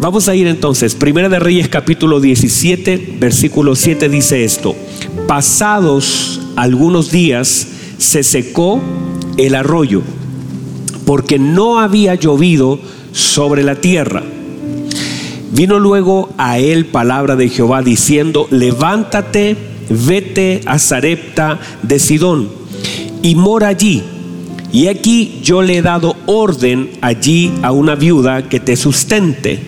Vamos a ir entonces, Primera de Reyes capítulo 17, versículo 7 dice esto, pasados algunos días se secó el arroyo, porque no había llovido sobre la tierra. Vino luego a él palabra de Jehová diciendo, levántate, vete a Zarepta de Sidón y mora allí. Y aquí yo le he dado orden allí a una viuda que te sustente.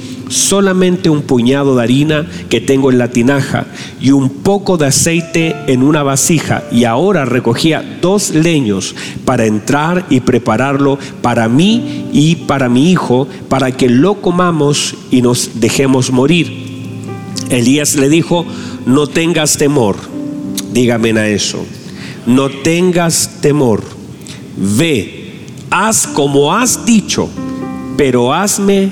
solamente un puñado de harina que tengo en la tinaja y un poco de aceite en una vasija. Y ahora recogía dos leños para entrar y prepararlo para mí y para mi hijo, para que lo comamos y nos dejemos morir. Elías le dijo, no tengas temor, dígame a eso, no tengas temor, ve haz como has dicho, pero hazme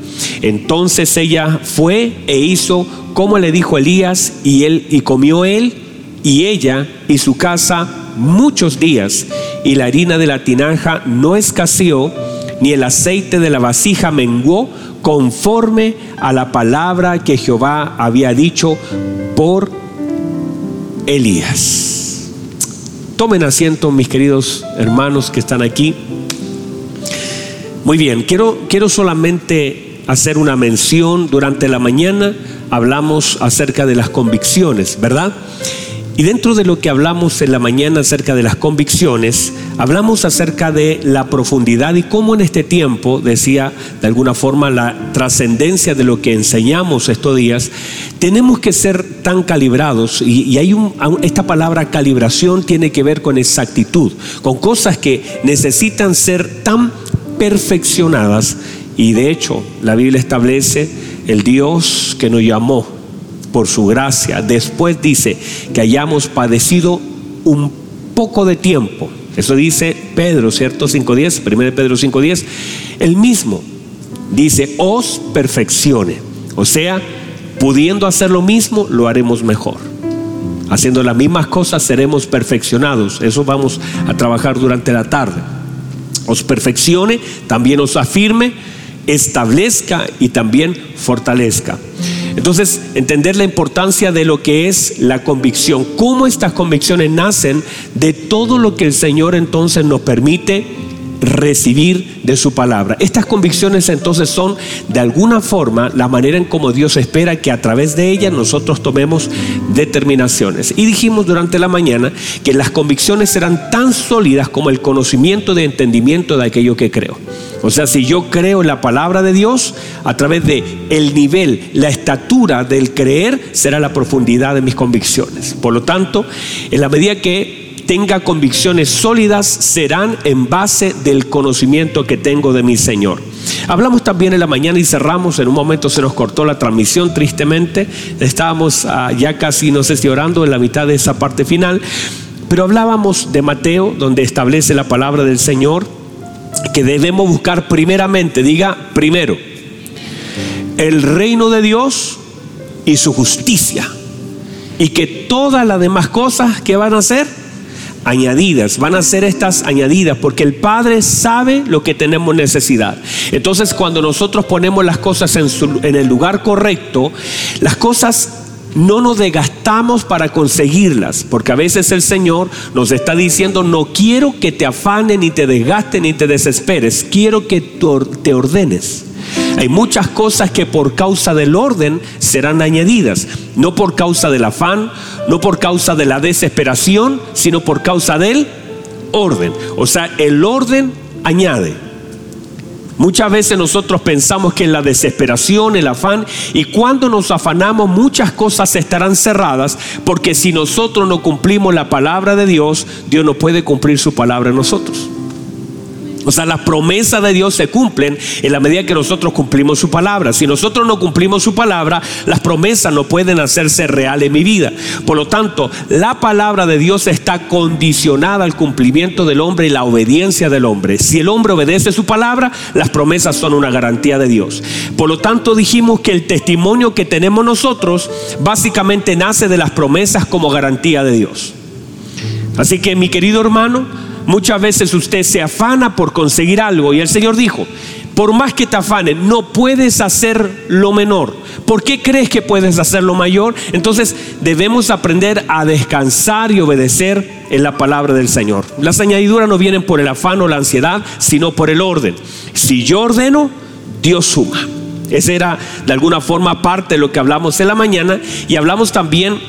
Entonces ella fue e hizo como le dijo Elías y él y comió él y ella y su casa muchos días y la harina de la tinaja no escaseó ni el aceite de la vasija menguó conforme a la palabra que Jehová había dicho por Elías. Tomen asiento, mis queridos hermanos que están aquí. Muy bien, quiero, quiero solamente hacer una mención. Durante la mañana hablamos acerca de las convicciones, ¿verdad? Y dentro de lo que hablamos en la mañana acerca de las convicciones, hablamos acerca de la profundidad y cómo en este tiempo, decía de alguna forma, la trascendencia de lo que enseñamos estos días, tenemos que ser tan calibrados y, hay esta palabra calibración tiene que ver con exactitud, con cosas que necesitan ser tan perfeccionadas y de hecho la Biblia establece el Dios que nos llamó por su gracia. Después dice que hayamos padecido un poco de tiempo. Eso dice Pedro, ¿cierto? 5.10, 1 Pedro 5.10. El mismo dice, os perfeccione. O sea, pudiendo hacer lo mismo, lo haremos mejor. Haciendo las mismas cosas seremos perfeccionados. Eso vamos a trabajar durante la tarde. Os perfeccione, también os afirme, establezca y también fortalezca. Entonces, entender la importancia de lo que es la convicción, cómo estas convicciones nacen de todo lo que el Señor entonces nos permite recibir de su palabra. Estas convicciones entonces son de alguna forma la manera en cómo Dios espera que a través de ellas nosotros tomemos determinaciones. Y dijimos durante la mañana que las convicciones serán tan sólidas como el conocimiento de entendimiento de aquello que creo. O sea, si yo creo en la palabra de Dios, a través de el nivel, la estatura del creer será la profundidad de mis convicciones. Por lo tanto, en la medida que tenga convicciones sólidas serán en base del conocimiento que tengo de mi Señor. Hablamos también en la mañana y cerramos, en un momento se nos cortó la transmisión tristemente, estábamos ah, ya casi, no sé si orando en la mitad de esa parte final, pero hablábamos de Mateo, donde establece la palabra del Señor, que debemos buscar primeramente, diga primero, el reino de Dios y su justicia, y que todas las demás cosas que van a hacer, añadidas, van a ser estas añadidas porque el Padre sabe lo que tenemos necesidad. Entonces cuando nosotros ponemos las cosas en, en el lugar correcto, las cosas no nos desgastamos para conseguirlas, porque a veces el Señor nos está diciendo, no quiero que te afane, ni te desgaste, ni te desesperes, quiero que te ordenes. Hay muchas cosas que por causa del orden serán añadidas, no por causa del afán, no por causa de la desesperación, sino por causa del orden. O sea, el orden añade. Muchas veces nosotros pensamos que en la desesperación, el afán, y cuando nos afanamos muchas cosas estarán cerradas, porque si nosotros no cumplimos la palabra de Dios, Dios no puede cumplir su palabra en nosotros. O sea, las promesas de Dios se cumplen en la medida que nosotros cumplimos su palabra. Si nosotros no cumplimos su palabra, las promesas no pueden hacerse real en mi vida. Por lo tanto, la palabra de Dios está condicionada al cumplimiento del hombre y la obediencia del hombre. Si el hombre obedece su palabra, las promesas son una garantía de Dios. Por lo tanto, dijimos que el testimonio que tenemos nosotros básicamente nace de las promesas como garantía de Dios. Así que mi querido hermano, Muchas veces usted se afana por conseguir algo y el Señor dijo, por más que te afanes, no puedes hacer lo menor. ¿Por qué crees que puedes hacer lo mayor? Entonces debemos aprender a descansar y obedecer en la palabra del Señor. Las añadiduras no vienen por el afán o la ansiedad, sino por el orden. Si yo ordeno, Dios suma. Esa era de alguna forma parte de lo que hablamos en la mañana y hablamos también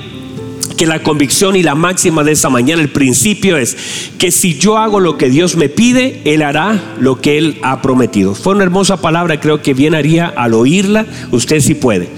que la convicción y la máxima de esa mañana, el principio es que si yo hago lo que Dios me pide, Él hará lo que Él ha prometido. Fue una hermosa palabra, creo que bien haría al oírla, usted si puede.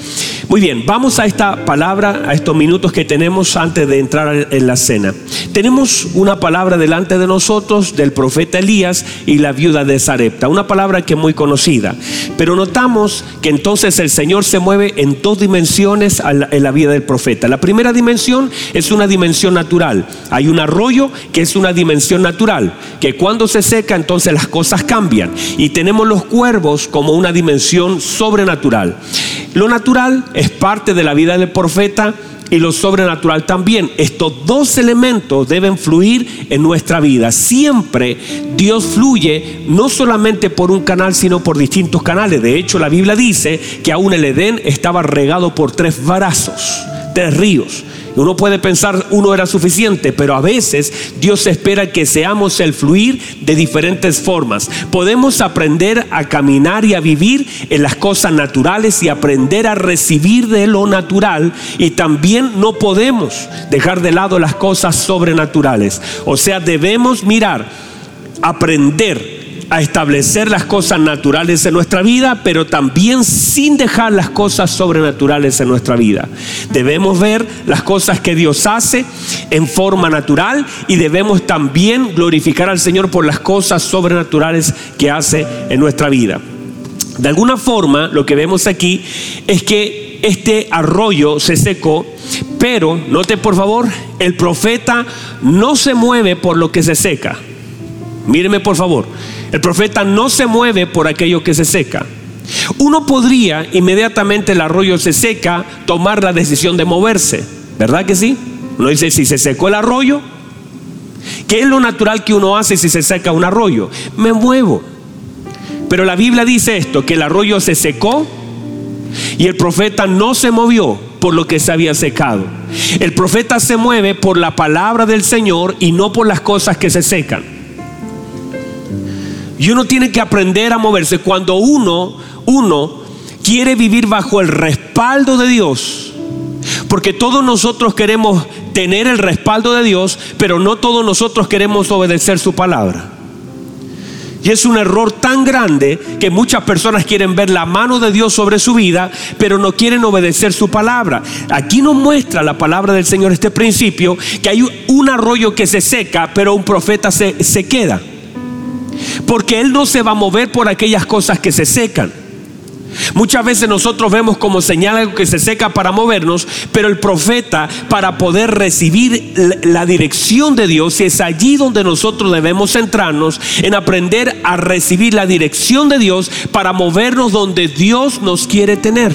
Muy bien, vamos a esta palabra, a estos minutos que tenemos antes de entrar en la cena. Tenemos una palabra delante de nosotros del profeta Elías y la viuda de Zarepta, una palabra que es muy conocida, pero notamos que entonces el Señor se mueve en dos dimensiones en la vida del profeta. La primera dimensión es una dimensión natural. Hay un arroyo que es una dimensión natural, que cuando se seca entonces las cosas cambian. Y tenemos los cuervos como una dimensión sobrenatural. Lo natural es parte de la vida del profeta y lo sobrenatural también. Estos dos elementos deben fluir en nuestra vida. Siempre Dios fluye no solamente por un canal, sino por distintos canales. De hecho, la Biblia dice que aún el Edén estaba regado por tres brazos, tres ríos. Uno puede pensar uno era suficiente, pero a veces Dios espera que seamos el fluir de diferentes formas. Podemos aprender a caminar y a vivir en las cosas naturales y aprender a recibir de lo natural y también no podemos dejar de lado las cosas sobrenaturales. O sea, debemos mirar, aprender a establecer las cosas naturales en nuestra vida, pero también sin dejar las cosas sobrenaturales en nuestra vida. Debemos ver las cosas que Dios hace en forma natural y debemos también glorificar al Señor por las cosas sobrenaturales que hace en nuestra vida. De alguna forma, lo que vemos aquí es que este arroyo se secó, pero note por favor, el profeta no se mueve por lo que se seca. Míreme por favor, el profeta no se mueve por aquello que se seca. Uno podría, inmediatamente el arroyo se seca, tomar la decisión de moverse. ¿Verdad que sí? Uno dice, si se secó el arroyo, ¿qué es lo natural que uno hace si se seca un arroyo? Me muevo. Pero la Biblia dice esto, que el arroyo se secó y el profeta no se movió por lo que se había secado. El profeta se mueve por la palabra del Señor y no por las cosas que se secan. Y uno tiene que aprender a moverse cuando uno, uno quiere vivir bajo el respaldo de Dios. Porque todos nosotros queremos tener el respaldo de Dios, pero no todos nosotros queremos obedecer su palabra. Y es un error tan grande que muchas personas quieren ver la mano de Dios sobre su vida, pero no quieren obedecer su palabra. Aquí nos muestra la palabra del Señor este principio, que hay un arroyo que se seca, pero un profeta se, se queda. Porque Él no se va a mover por aquellas cosas que se secan. Muchas veces nosotros vemos como señal algo que se seca para movernos, pero el profeta para poder recibir la dirección de Dios, es allí donde nosotros debemos centrarnos en aprender a recibir la dirección de Dios para movernos donde Dios nos quiere tener.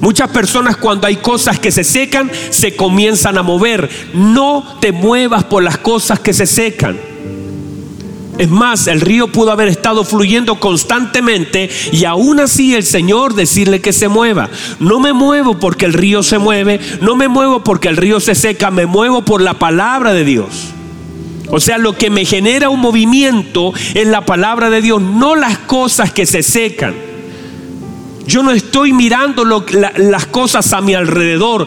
Muchas personas cuando hay cosas que se secan, se comienzan a mover. No te muevas por las cosas que se secan. Es más, el río pudo haber estado fluyendo constantemente y aún así el Señor decirle que se mueva. No me muevo porque el río se mueve, no me muevo porque el río se seca, me muevo por la palabra de Dios. O sea, lo que me genera un movimiento es la palabra de Dios, no las cosas que se secan. Yo no estoy mirando las cosas a mi alrededor.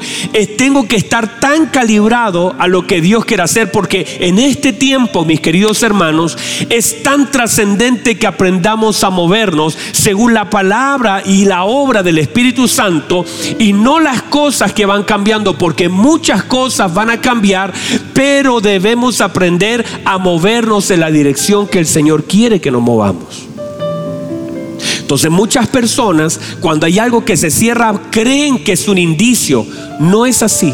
tengo que estar tan calibrado a lo que Dios quiere hacer porque en este tiempo, mis queridos hermanos, es tan trascendente que aprendamos a movernos según la palabra y la obra del Espíritu Santo y no las cosas que van cambiando porque muchas cosas van a cambiar, pero debemos aprender a movernos en la dirección que el Señor quiere que nos movamos. Entonces muchas personas cuando hay algo que se cierra creen que es un indicio. No es así.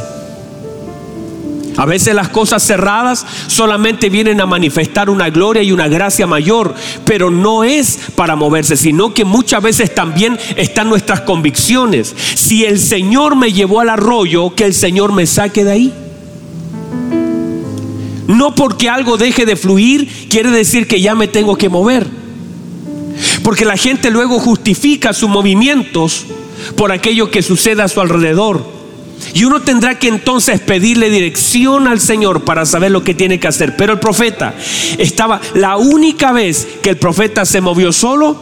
A veces las cosas cerradas solamente vienen a manifestar una gloria y una gracia mayor, pero no es para moverse, sino que muchas veces también están nuestras convicciones. Si el Señor me llevó al arroyo, que el Señor me saque de ahí. No porque algo deje de fluir quiere decir que ya me tengo que mover. Porque la gente luego justifica sus movimientos por aquello que sucede a su alrededor. Y uno tendrá que entonces pedirle dirección al Señor para saber lo que tiene que hacer. Pero el profeta estaba, la única vez que el profeta se movió solo,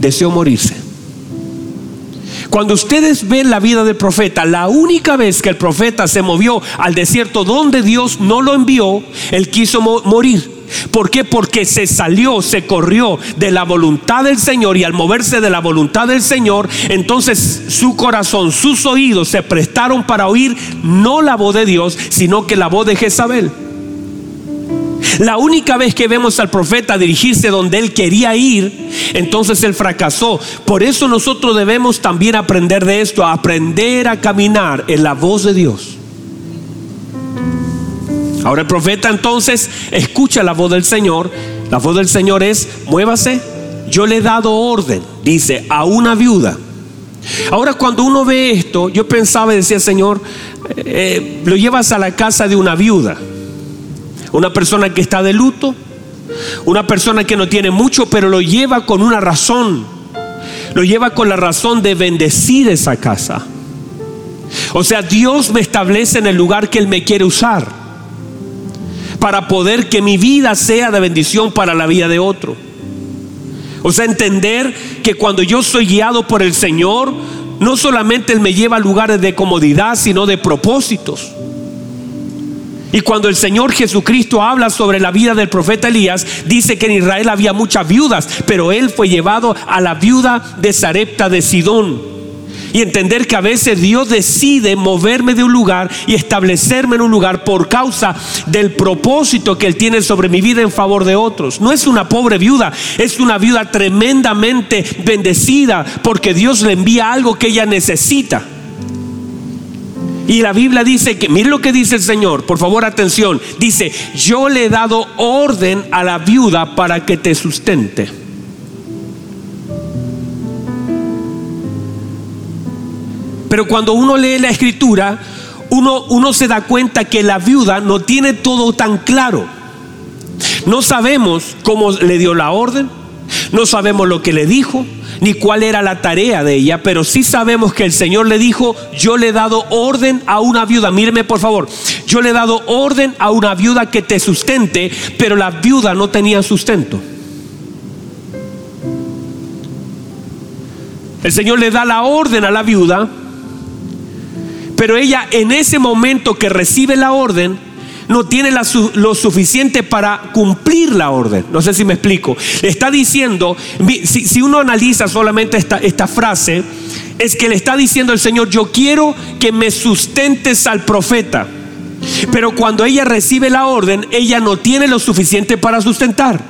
deseó morirse. Cuando ustedes ven la vida del profeta, la única vez que el profeta se movió al desierto donde Dios no lo envió, él quiso morir. ¿Por qué? Porque se salió, se corrió de la voluntad del Señor y al moverse de la voluntad del Señor, entonces su corazón, sus oídos se prestaron para oír no la voz de Dios, sino que la voz de Jezabel. La única vez que vemos al profeta dirigirse donde él quería ir, entonces él fracasó. Por eso nosotros debemos también aprender de esto, aprender a caminar en la voz de Dios. Ahora el profeta entonces escucha la voz del Señor. La voz del Señor es, muévase, yo le he dado orden, dice, a una viuda. Ahora cuando uno ve esto, yo pensaba y decía, Señor, eh, lo llevas a la casa de una viuda, una persona que está de luto, una persona que no tiene mucho, pero lo lleva con una razón, lo lleva con la razón de bendecir esa casa. O sea, Dios me establece en el lugar que Él me quiere usar para poder que mi vida sea de bendición para la vida de otro. O sea, entender que cuando yo soy guiado por el Señor, no solamente Él me lleva a lugares de comodidad, sino de propósitos. Y cuando el Señor Jesucristo habla sobre la vida del profeta Elías, dice que en Israel había muchas viudas, pero él fue llevado a la viuda de Sarepta de Sidón y entender que a veces Dios decide moverme de un lugar y establecerme en un lugar por causa del propósito que Él tiene sobre mi vida en favor de otros. No es una pobre viuda, es una viuda tremendamente bendecida porque Dios le envía algo que ella necesita. Y la Biblia dice que, mire lo que dice el Señor, por favor atención, dice, yo le he dado orden a la viuda para que te sustente. Pero cuando uno lee la escritura, uno, uno se da cuenta que la viuda no tiene todo tan claro. No sabemos cómo le dio la orden, no sabemos lo que le dijo, ni cuál era la tarea de ella, pero sí sabemos que el Señor le dijo, yo le he dado orden a una viuda, míreme por favor, yo le he dado orden a una viuda que te sustente, pero la viuda no tenía sustento. El Señor le da la orden a la viuda, pero ella en ese momento que recibe la orden, no tiene lo suficiente para cumplir la orden. No sé si me explico. Está diciendo, si, uno analiza solamente esta, esta frase, es que le está diciendo el Señor, yo quiero que me sustentes al profeta. Pero cuando ella recibe la orden, ella no tiene lo suficiente para sustentar.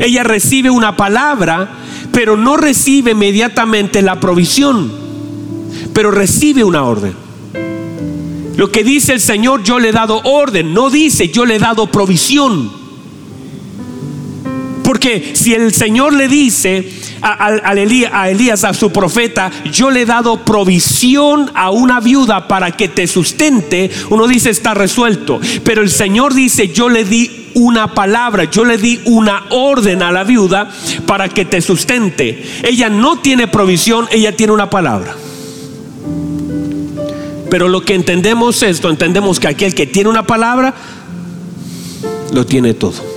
Ella recibe una palabra, pero no recibe inmediatamente la provisión pero recibe una orden. Lo que dice el Señor, yo le he dado orden, no dice yo le he dado provisión. Porque si el Señor le dice a, a, Elías, a su profeta, yo le he dado provisión a una viuda para que te sustente, uno dice está resuelto. Pero el Señor dice, yo le di una palabra, yo le di una orden a la viuda para que te sustente. Ella no tiene provisión, ella tiene una palabra. Pero lo que entendemos es esto, entendemos que aquel que tiene una palabra lo tiene todo.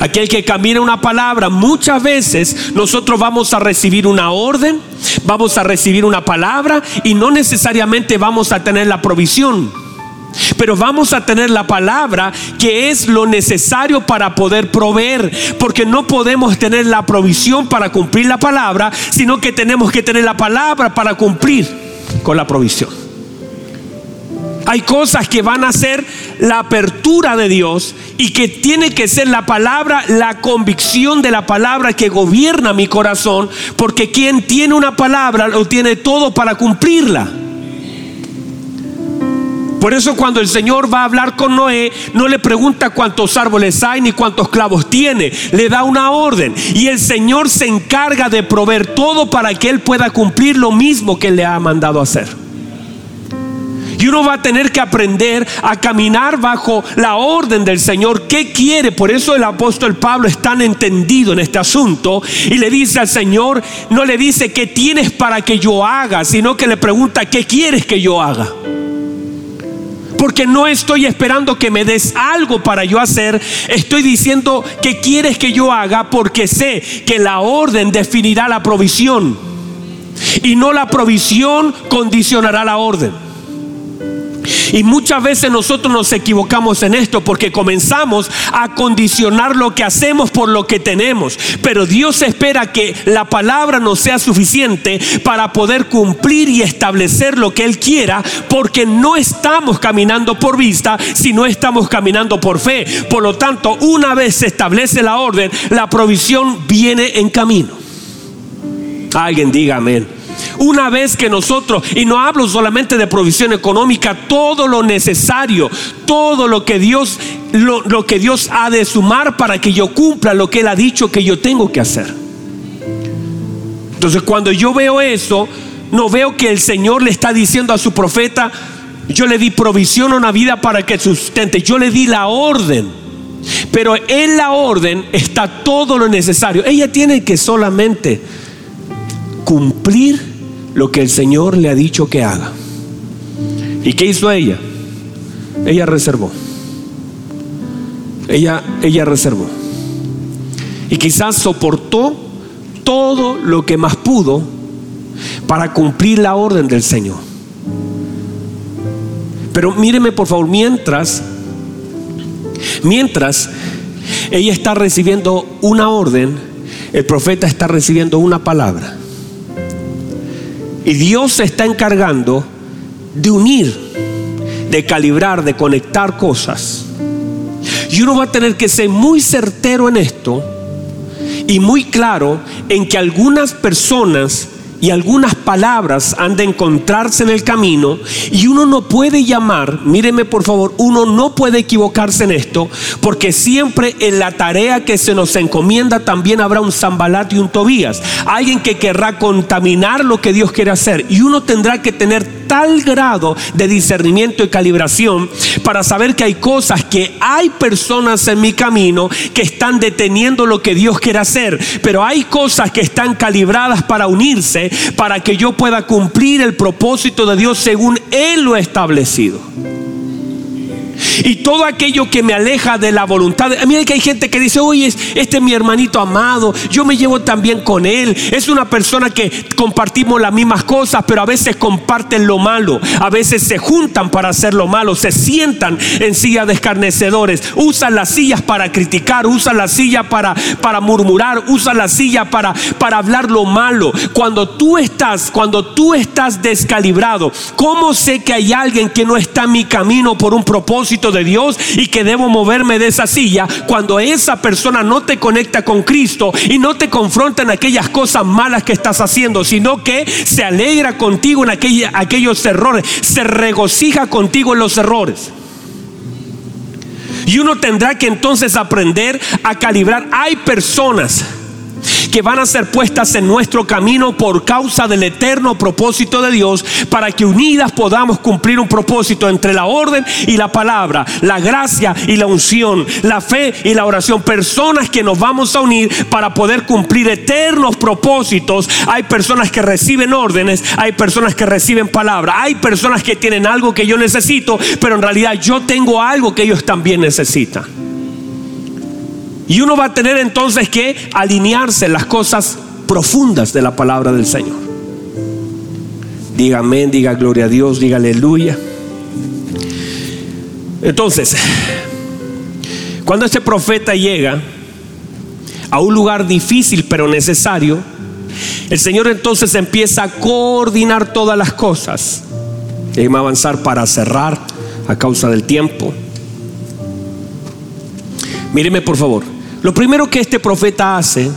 Aquel que camina una palabra, muchas veces nosotros vamos a recibir una orden, vamos a recibir una palabra y no necesariamente vamos a tener la provisión. Pero vamos a tener la palabra que es lo necesario para poder proveer. Porque no podemos tener la provisión para cumplir la palabra, sino que tenemos que tener la palabra para cumplir con la provisión. Hay cosas que van a ser la apertura de Dios y que tiene que ser la palabra, la convicción de la palabra que gobierna mi corazón, porque quien tiene una palabra lo tiene todo para cumplirla. Por eso cuando el Señor va a hablar con Noé, no le pregunta cuántos árboles hay ni cuántos clavos tiene, le da una orden. Y el Señor se encarga de proveer todo para que Él pueda cumplir lo mismo que le ha mandado hacer. Y uno va a tener que aprender a caminar bajo la orden del Señor. ¿Qué quiere? Por eso el apóstol Pablo es tan entendido en este asunto y le dice al Señor, no le dice qué tienes para que yo haga, sino que le pregunta, ¿qué quieres que yo haga? Porque no estoy esperando que me des algo para yo hacer. Estoy diciendo que quieres que yo haga porque sé que la orden definirá la provisión. Y no la provisión condicionará la orden. Y muchas veces nosotros nos equivocamos en esto porque comenzamos a condicionar lo que hacemos por lo que tenemos. Pero Dios espera que la palabra nos sea suficiente para poder cumplir y establecer lo que Él quiera porque no estamos caminando por vista, sino estamos caminando por fe. Por lo tanto, una vez se establece la orden, la provisión viene en camino. Alguien diga amén. Una vez que nosotros, y no hablo solamente de provisión económica, todo lo necesario, todo lo que Dios, lo, lo que Dios ha de sumar para que yo cumpla lo que Él ha dicho que yo tengo que hacer. Entonces cuando yo veo eso, no veo que el Señor le está diciendo a su profeta, yo le di provisión a una vida para que sustente, yo le di la orden. Pero en la orden está todo lo necesario. Ella tiene que solamente cumplir lo que el Señor le ha dicho que haga. ¿Y qué hizo ella? Ella reservó. Ella, ella reservó. Y quizás soportó todo lo que más pudo para cumplir la orden del Señor. Pero míreme por favor, mientras, mientras ella está recibiendo una orden, el profeta está recibiendo una palabra. Y Dios se está encargando de unir, de calibrar, de conectar cosas. Y uno va a tener que ser muy certero en esto y muy claro en que algunas personas y algunas palabras han de encontrarse en el camino y uno no puede llamar, míreme por favor, uno no puede equivocarse en esto porque siempre en la tarea que se nos encomienda también habrá un Zambalat y un Tobías, alguien que querrá contaminar lo que Dios quiere hacer. Y uno tendrá que tener tal grado de discernimiento y calibración para saber que hay cosas que hay personas en mi camino que están deteniendo lo que Dios quiere hacer, pero hay cosas que están calibradas para unirse para que yo pueda cumplir el propósito de Dios según Él lo ha establecido. Y todo aquello que me aleja de la voluntad. Mira que hay gente que dice, oye, este es mi hermanito amado, yo me llevo también con él. Es una persona que compartimos las mismas cosas, pero a veces comparten lo malo. A veces se juntan para hacer lo malo, se sientan en sillas de escarnecedores, usan las sillas para criticar, usan la silla para, para murmurar, usan la silla para, para hablar lo malo. Cuando tú estás, cuando tú estás descalibrado, ¿cómo sé que hay alguien que no está en mi camino por un propósito? De Dios y que debo moverme de esa silla cuando esa persona no te conecta con Cristo y no te confronta en aquellas cosas malas que estás haciendo, sino que se alegra contigo en aquellos errores, se regocija contigo en los errores. Y uno tendrá que entonces aprender a calibrar. Hay personas que van a ser puestas en nuestro camino por causa del eterno propósito de Dios, para que unidas podamos cumplir un propósito entre la orden y la palabra, la gracia y la unción, la fe y la oración. Personas que nos vamos a unir para poder cumplir eternos propósitos. Hay personas que reciben órdenes, hay personas que reciben palabra, hay personas que tienen algo que yo necesito, pero en realidad yo tengo algo que ellos también necesitan. Y uno va a tener entonces que alinearse las cosas profundas de la palabra del Señor. Diga amén, diga gloria a Dios, diga aleluya. Entonces, cuando este profeta llega a un lugar difícil pero necesario, el Señor entonces empieza a coordinar todas las cosas. Déjeme avanzar para cerrar a causa del tiempo. Míreme por favor. Lo primero que este profeta hace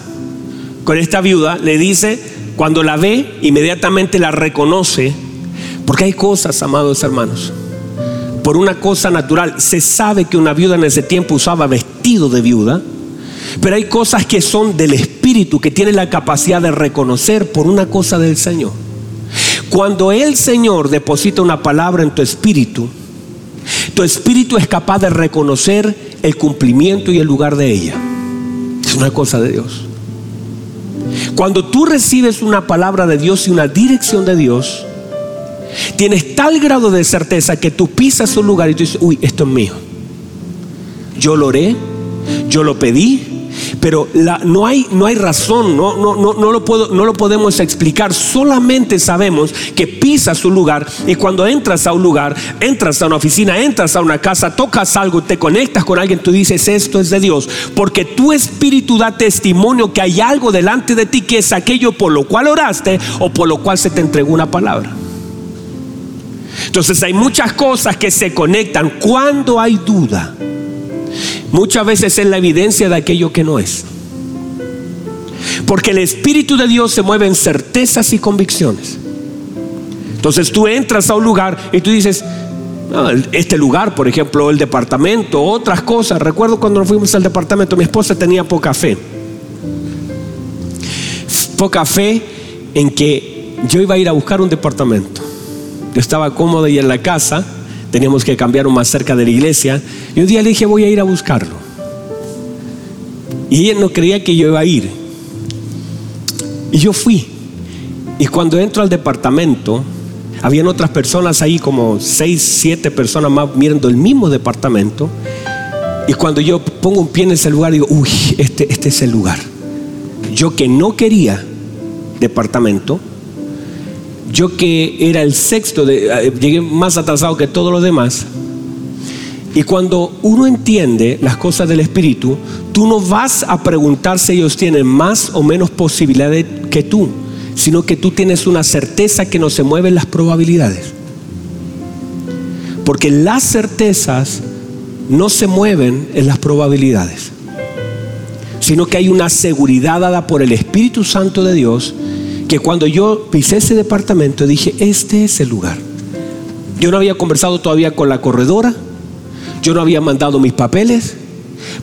con esta viuda, le dice, cuando la ve, inmediatamente la reconoce, porque hay cosas, amados hermanos, por una cosa natural, se sabe que una viuda en ese tiempo usaba vestido de viuda, pero hay cosas que son del espíritu, que tiene la capacidad de reconocer por una cosa del Señor. Cuando el Señor deposita una palabra en tu espíritu, tu espíritu es capaz de reconocer el cumplimiento y el lugar de ella. Es una cosa de Dios. Cuando tú recibes una palabra de Dios y una dirección de Dios, tienes tal grado de certeza que tú pisas un lugar y tú dices, uy, esto es mío. Yo lo oré, yo lo pedí, pero no, hay, no hay razón, no, no, no, no, lo puedo, no lo podemos explicar. Solamente sabemos que pisas un lugar y cuando entras a un lugar, entras a una oficina, entras a una casa, tocas algo, te conectas con alguien, tú dices, esto es de Dios, porque tu espíritu da testimonio que hay algo delante de ti que es aquello por lo cual oraste o por lo cual se te entregó una palabra. Entonces hay muchas cosas que se conectan cuando hay duda muchas veces es la evidencia de aquello que no es. Porque el Espíritu de Dios se mueve en certezas y convicciones. Entonces tú entras a un lugar y tú dices, este lugar, por ejemplo, el departamento, otras cosas. Recuerdo cuando nos fuimos al departamento, mi esposa tenía poca fe. Poca fe en que yo iba a ir a buscar un departamento. Yo estaba cómodo y en la casa teníamos que cambiar más cerca de la iglesia. Y un día le dije, voy a ir a buscarlo. Y ella no creía que yo iba a ir. Y yo fui. Y cuando entro al departamento, habían otras personas ahí, como seis, siete personas más mirando el mismo departamento. Y cuando yo pongo un pie en ese lugar, digo, uy, este, este es el lugar. Yo que no quería departamento, yo que era el sexto, de, eh, llegué más atrasado que todos los demás. Y cuando uno entiende las cosas del Espíritu, tú no vas a preguntar si ellos tienen más o menos posibilidades que tú, sino que tú tienes una certeza que no se mueven las probabilidades. Porque las certezas no se mueven en las probabilidades, sino que hay una seguridad dada por el Espíritu Santo de Dios que cuando yo pisé ese departamento dije, este es el lugar. Yo no había conversado todavía con la corredora, yo no había mandado mis papeles,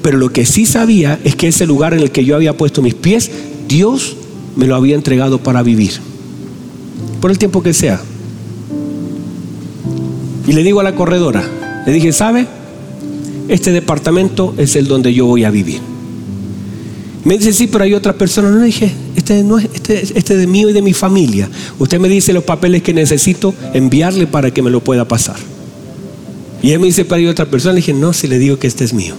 pero lo que sí sabía es que ese lugar en el que yo había puesto mis pies, Dios me lo había entregado para vivir, por el tiempo que sea. Y le digo a la corredora, le dije, ¿sabe? Este departamento es el donde yo voy a vivir. Me dice, sí, pero hay otra persona. No dije, este no es, este, este de mí y de mi familia. Usted me dice los papeles que necesito enviarle para que me lo pueda pasar. Y él me dice, pero hay otra persona. Le dije, no, si le digo que este es mío.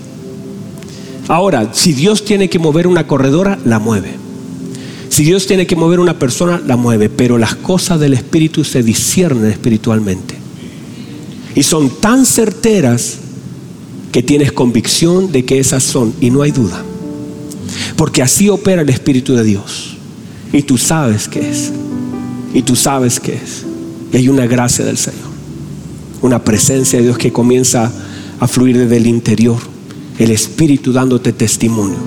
Ahora, si Dios tiene que mover una corredora, la mueve. Si Dios tiene que mover una persona, la mueve. Pero las cosas del Espíritu se disciernen espiritualmente. Y son tan certeras que tienes convicción de que esas son y no hay duda. Porque así opera el Espíritu de Dios. Y tú sabes qué es. Y tú sabes qué es. Y hay una gracia del Señor. Una presencia de Dios que comienza a fluir desde el interior. El Espíritu dándote testimonio.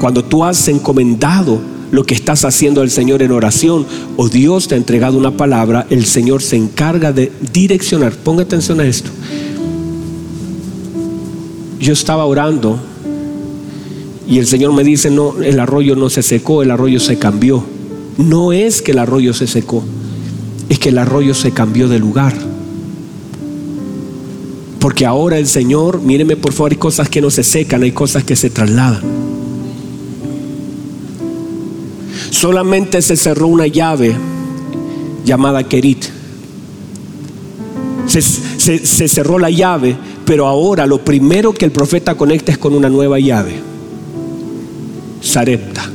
Cuando tú has encomendado lo que estás haciendo al Señor en oración o Dios te ha entregado una palabra, el Señor se encarga de direccionar. Ponga atención a esto. Yo estaba orando Y el Señor me dice, no, el arroyo no se secó, el arroyo se cambió. No es que el arroyo se secó, es que el arroyo se cambió de lugar. Porque ahora el Señor, míreme por favor, hay cosas que no se secan, hay cosas que se trasladan. Solamente se cerró una llave llamada Kerit. Se, se, cerró la llave, pero ahora lo primero que el profeta conecta es con una nueva llave. Sarepta.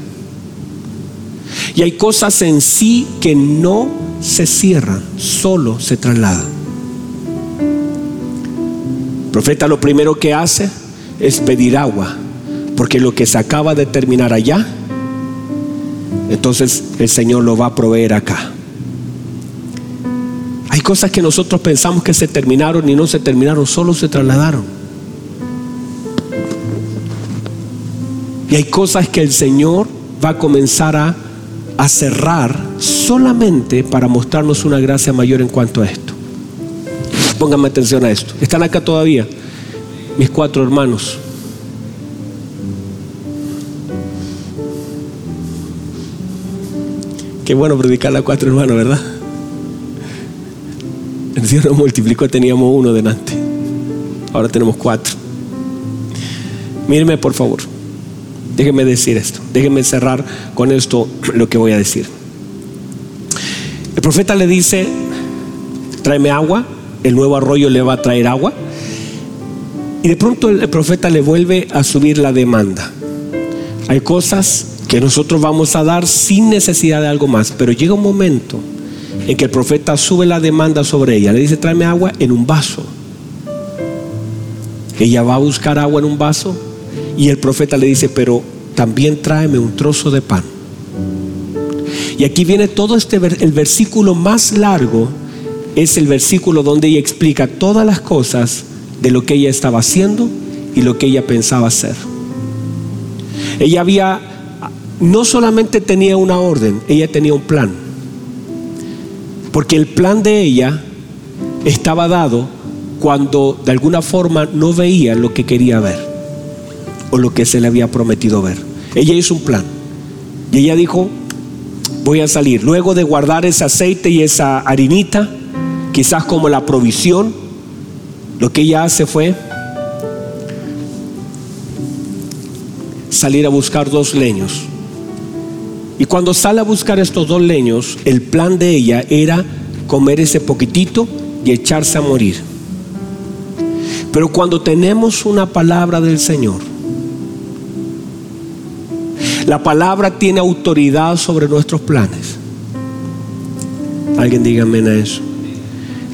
Y hay cosas en sí que no se cierran, solo se trasladan. El profeta lo primero que hace es pedir agua, porque lo que se acaba de terminar allá, entonces el Señor lo va a proveer acá. Hay cosas que nosotros pensamos que se terminaron y no se terminaron, solo se trasladaron. Y hay cosas que el Señor va a comenzar a a cerrar solamente para mostrarnos una gracia mayor en cuanto a esto. Pónganme atención a esto. ¿Están acá todavía? Mis cuatro hermanos. Qué bueno predicar a cuatro hermanos, ¿verdad? El Señor nos multiplicó, teníamos uno delante. Ahora tenemos cuatro. Mírenme, por favor. Déjenme decir esto, déjenme cerrar con esto lo que voy a decir. El profeta le dice, tráeme agua, el nuevo arroyo le va a traer agua. Y de pronto el profeta le vuelve a subir la demanda. Hay cosas que nosotros vamos a dar sin necesidad de algo más, pero llega un momento en que el profeta sube la demanda sobre ella. Le dice, tráeme agua en un vaso. Ella va a buscar agua en un vaso y el profeta le dice, pero también tráeme un trozo de pan. Y aquí viene todo este, el versículo más largo, es el versículo donde ella explica todas las cosas de lo que ella estaba haciendo y lo que ella pensaba hacer. Ella había, no solamente tenía una orden, ella tenía un plan. Porque el plan de ella estaba dado cuando de alguna forma no veía lo que quería ver o lo que se le había prometido ver. Ella hizo un plan. Y ella dijo, voy a salir. Luego de guardar ese aceite y esa harinita, quizás como la provisión, lo que ella hace fue salir a buscar dos leños. Y cuando sale a buscar estos dos leños, el plan de ella era comer ese poquitito y echarse a morir. Pero cuando tenemos una palabra del Señor, la palabra tiene autoridad sobre nuestros planes. Alguien dígame a eso.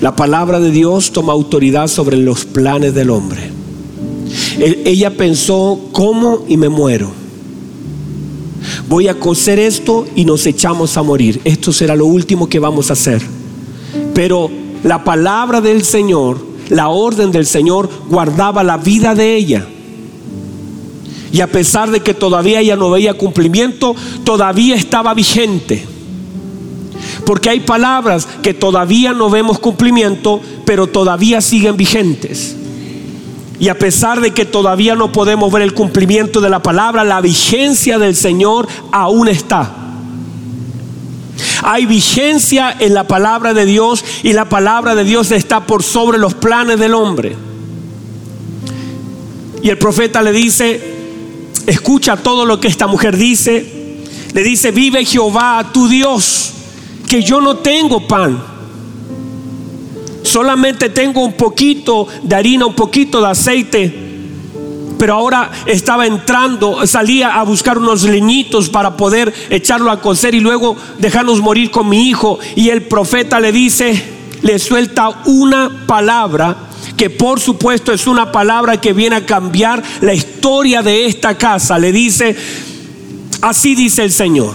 La palabra de Dios toma autoridad sobre los planes del hombre. Ella pensó, ¿cómo y me muero? Voy a coser esto y nos echamos a morir. Esto será lo último que vamos a hacer. Pero la palabra del Señor, la orden del Señor guardaba la vida de ella. Y a pesar de que todavía ella no veía cumplimiento, todavía estaba vigente. Porque hay palabras que todavía no vemos cumplimiento, pero todavía siguen vigentes. Y a pesar de que todavía no podemos ver el cumplimiento de la palabra, la vigencia del Señor aún está. Hay vigencia en la palabra de Dios y la palabra de Dios está por sobre los planes del hombre. Y el profeta le dice, escucha todo lo que esta mujer dice. Le dice, vive Jehová, tu Dios, que yo no tengo pan. Solamente tengo un poquito de harina, un poquito de aceite. Pero ahora estaba entrando, salía a buscar unos leñitos para poder echarlo a cocer y luego dejarnos morir con mi hijo. Y el profeta le dice, le suelta una palabra que por supuesto es una palabra que viene a cambiar la historia de esta casa. Le dice, así dice el Señor,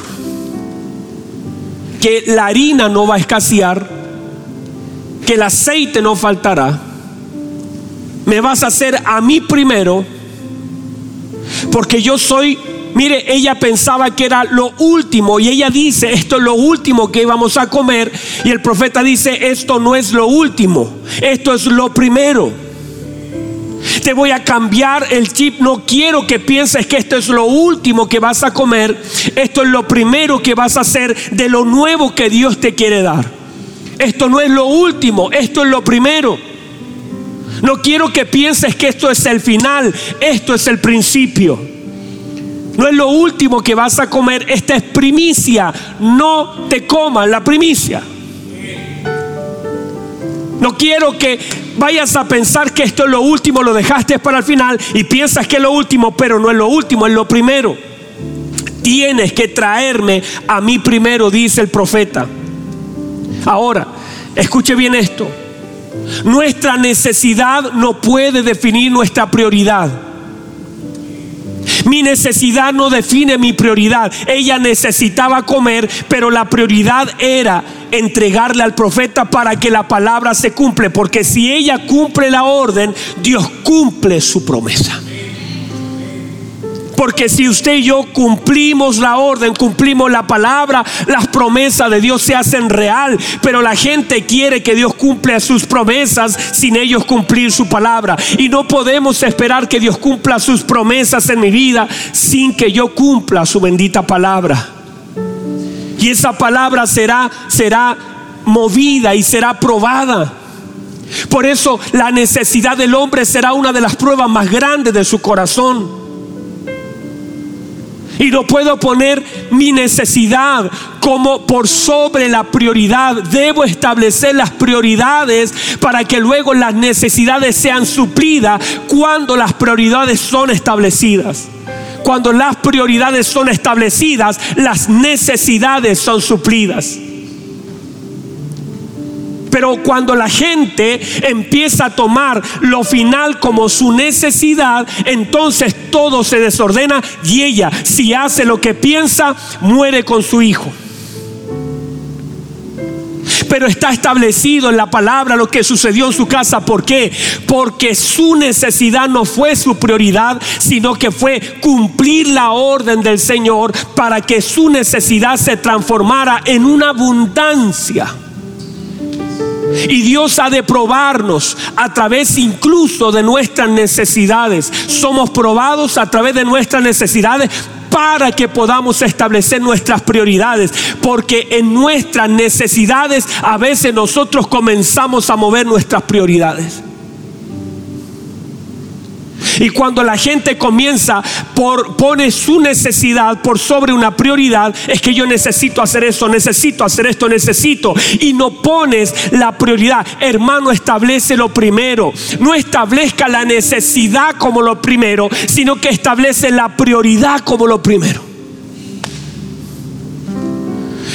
que la harina no va a escasear, que el aceite no faltará. Me vas a hacer a mí primero, porque yo soy Mire, ella pensaba que era lo último y ella dice, esto es lo último que íbamos a comer. Y el profeta dice, esto no es lo último, esto es lo primero. Te voy a cambiar el chip. No quiero que pienses que esto es lo último que vas a comer. Esto es lo primero que vas a hacer de lo nuevo que Dios te quiere dar. Esto no es lo último, esto es lo primero. No quiero que pienses que esto es el final, esto es el principio. No es lo último que vas a comer, esta es primicia. No te comas la primicia. No quiero que vayas a pensar que esto es lo último, lo dejaste para el final y piensas que es lo último, pero no es lo último, es lo primero. Tienes que traerme a mí primero, dice el profeta. Ahora, escuche bien esto. Nuestra necesidad no puede definir nuestra prioridad. Mi necesidad no define mi prioridad. Ella necesitaba comer, pero la prioridad era entregarle al profeta para que la palabra se cumple. Porque si ella cumple la orden, Dios cumple su promesa. Porque si usted y yo cumplimos la orden, cumplimos la palabra, las promesas de Dios se hacen real. Pero la gente quiere que Dios cumpla sus promesas sin ellos cumplir su palabra. Y no podemos esperar que Dios cumpla sus promesas en mi vida sin que yo cumpla su bendita palabra. Y esa palabra será, será movida y será probada. Por eso la necesidad del hombre será una de las pruebas más grandes de su corazón. Y no puedo poner mi necesidad como por sobre la prioridad. Debo establecer las prioridades para que luego las necesidades sean suplidas cuando las prioridades son establecidas. Cuando las prioridades son establecidas, las necesidades son suplidas. Pero cuando la gente empieza a tomar lo final como su necesidad, entonces todo se desordena y ella, si hace lo que piensa, muere con su hijo pero está establecido en la palabra lo que sucedió en su casa. ¿Por qué? Porque su necesidad no fue su prioridad, sino que fue cumplir la orden del Señor para que su necesidad se transformara en una abundancia. Y Dios ha de probarnos a través incluso de nuestras necesidades. Somos probados a través de nuestras necesidades para que podamos establecer nuestras prioridades. Porque en nuestras necesidades a veces nosotros comenzamos a mover nuestras prioridades. Y cuando la gente comienza por pone su necesidad por sobre una prioridad, es que yo necesito hacer eso, necesito hacer esto, necesito. Y no pones la prioridad. Hermano, establece lo primero. No establezca la necesidad como lo primero, sino que establece la prioridad como lo primero.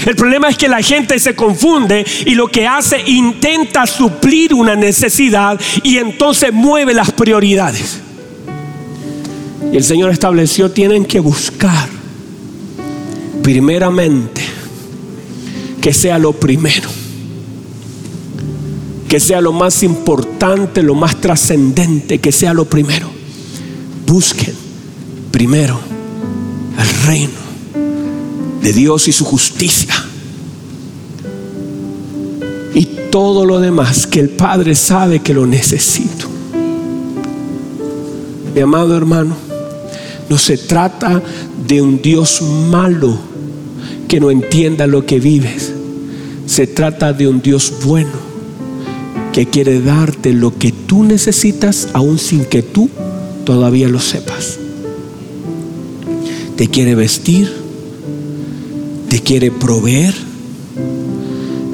El problema es que la gente se confunde y lo que hace intenta suplir una necesidad y entonces mueve las prioridades. Y el Señor estableció, tienen que buscar primeramente que sea lo primero, que sea lo más importante, lo más trascendente, que sea lo primero. Busquen primero el reino de Dios y su justicia. Y todo lo demás que el Padre sabe que lo necesito. Mi amado hermano, no se trata de un Dios malo que no entienda lo que vives. Se trata de un Dios bueno que quiere darte lo que tú necesitas aún sin que tú todavía lo sepas. Te quiere vestir, te quiere proveer,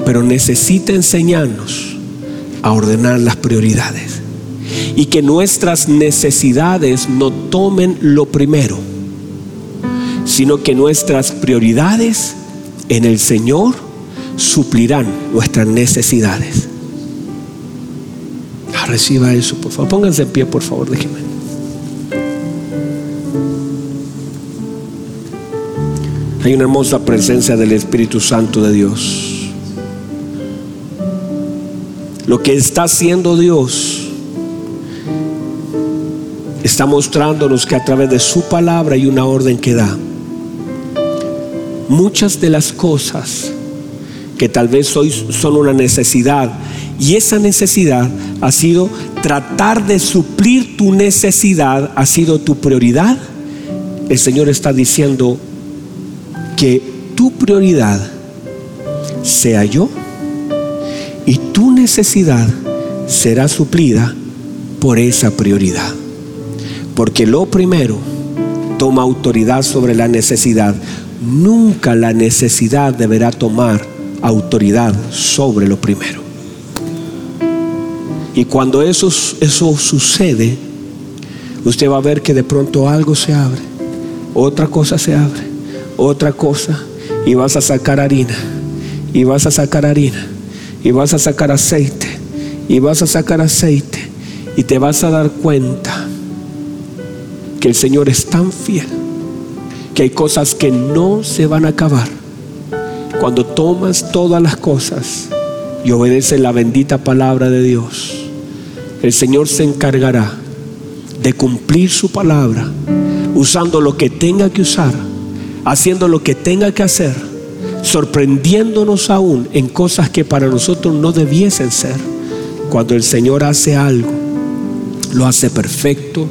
pero necesita enseñarnos a ordenar las prioridades y que nuestras necesidades no tomen lo primero, sino que nuestras prioridades en el Señor suplirán nuestras necesidades. Ah, reciba eso, por favor. Pónganse en pie, por favor, déjenme. Hay una hermosa presencia del Espíritu Santo de Dios. Lo que está haciendo Dios está mostrándonos que a través de su palabra hay una orden que da. Muchas de las cosas que tal vez hoy son una necesidad y esa necesidad ha sido tratar de suplir tu necesidad, ha sido tu prioridad. El Señor está diciendo que tu prioridad sea yo y tu necesidad será suplida por esa prioridad. Porque lo primero toma autoridad sobre la necesidad. Nunca la necesidad deberá tomar autoridad sobre lo primero. Y cuando eso, eso sucede, usted va a ver que de pronto algo se abre, otra cosa se abre, otra cosa, y vas a sacar harina, y vas a sacar harina, y vas a sacar aceite, y vas a sacar aceite, y te vas a dar cuenta que el Señor es tan fiel, que hay cosas que no se van a acabar. Cuando tomas todas las cosas y obedeces la bendita palabra de Dios, el Señor se encargará de cumplir su palabra, usando lo que tenga que usar, haciendo lo que tenga que hacer, sorprendiéndonos aún en cosas que para nosotros no debiesen ser. Cuando el Señor hace algo, lo hace perfecto,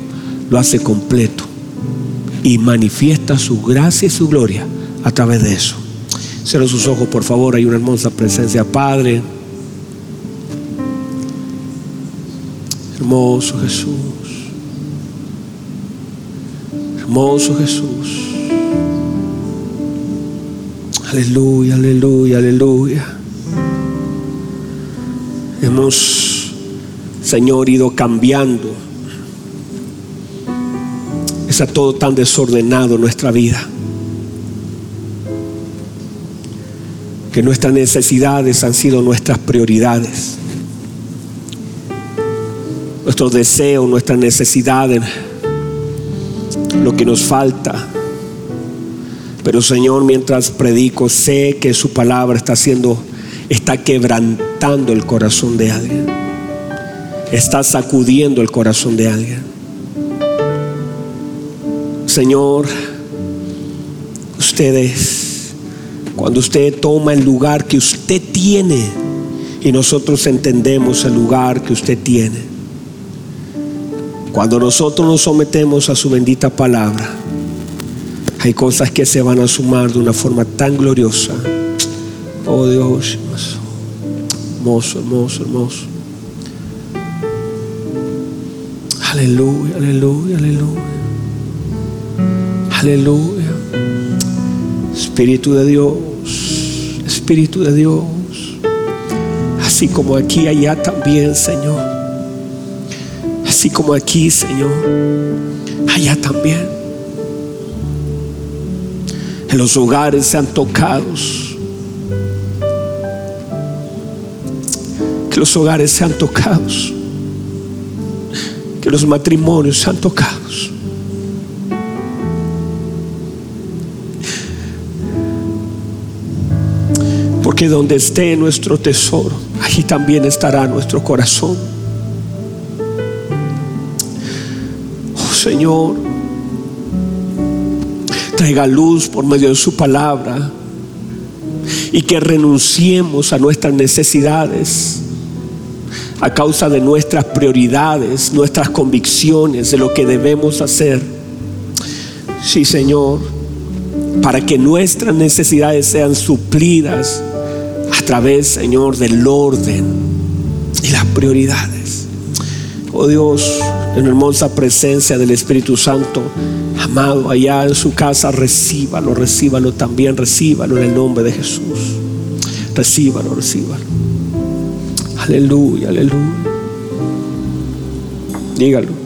lo hace completo y manifiesta su gracia y su gloria a través de eso. Cierra sus ojos, por favor, hay una hermosa presencia, Padre. Hermoso Jesús. Hermoso Jesús. Aleluya, aleluya, aleluya. Hemos, Señor, ido cambiando. Está todo tan desordenado en nuestra vida. Que nuestras necesidades han sido nuestras prioridades nuestros deseos, nuestras necesidades, lo que nos falta. Pero Señor, mientras predico, sé que su palabra está haciendo, está quebrantando el corazón de alguien. Está sacudiendo el corazón de alguien. Señor, ustedes, cuando usted toma el lugar que usted tiene y nosotros entendemos el lugar que usted tiene, cuando nosotros nos sometemos a su bendita palabra, hay cosas que se van a sumar de una forma tan gloriosa. Oh Dios, hermoso, hermoso, hermoso. Aleluya, aleluya, aleluya. Aleluya. Espíritu de Dios, Espíritu de Dios. Así como aquí, allá también, Señor así como aquí, Señor, allá también. En los hogares sean tocados. Que los hogares sean tocados. Que los matrimonios sean tocados. Porque donde esté nuestro tesoro, allí también estará nuestro corazón. Señor, traiga luz por medio de su palabra y que renunciemos a nuestras necesidades a causa de nuestras prioridades, nuestras convicciones de lo que debemos hacer. Sí, Señor, para que nuestras necesidades sean suplidas través, Señor, del orden y las prioridades. Oh Dios, en hermosa presencia del Espíritu Santo. Amado, allá en su casa, recíbalo, recíbalo también, recíbalo en el nombre de Jesús. Recíbalo, recíbalo. Aleluya, aleluya. Dígalo.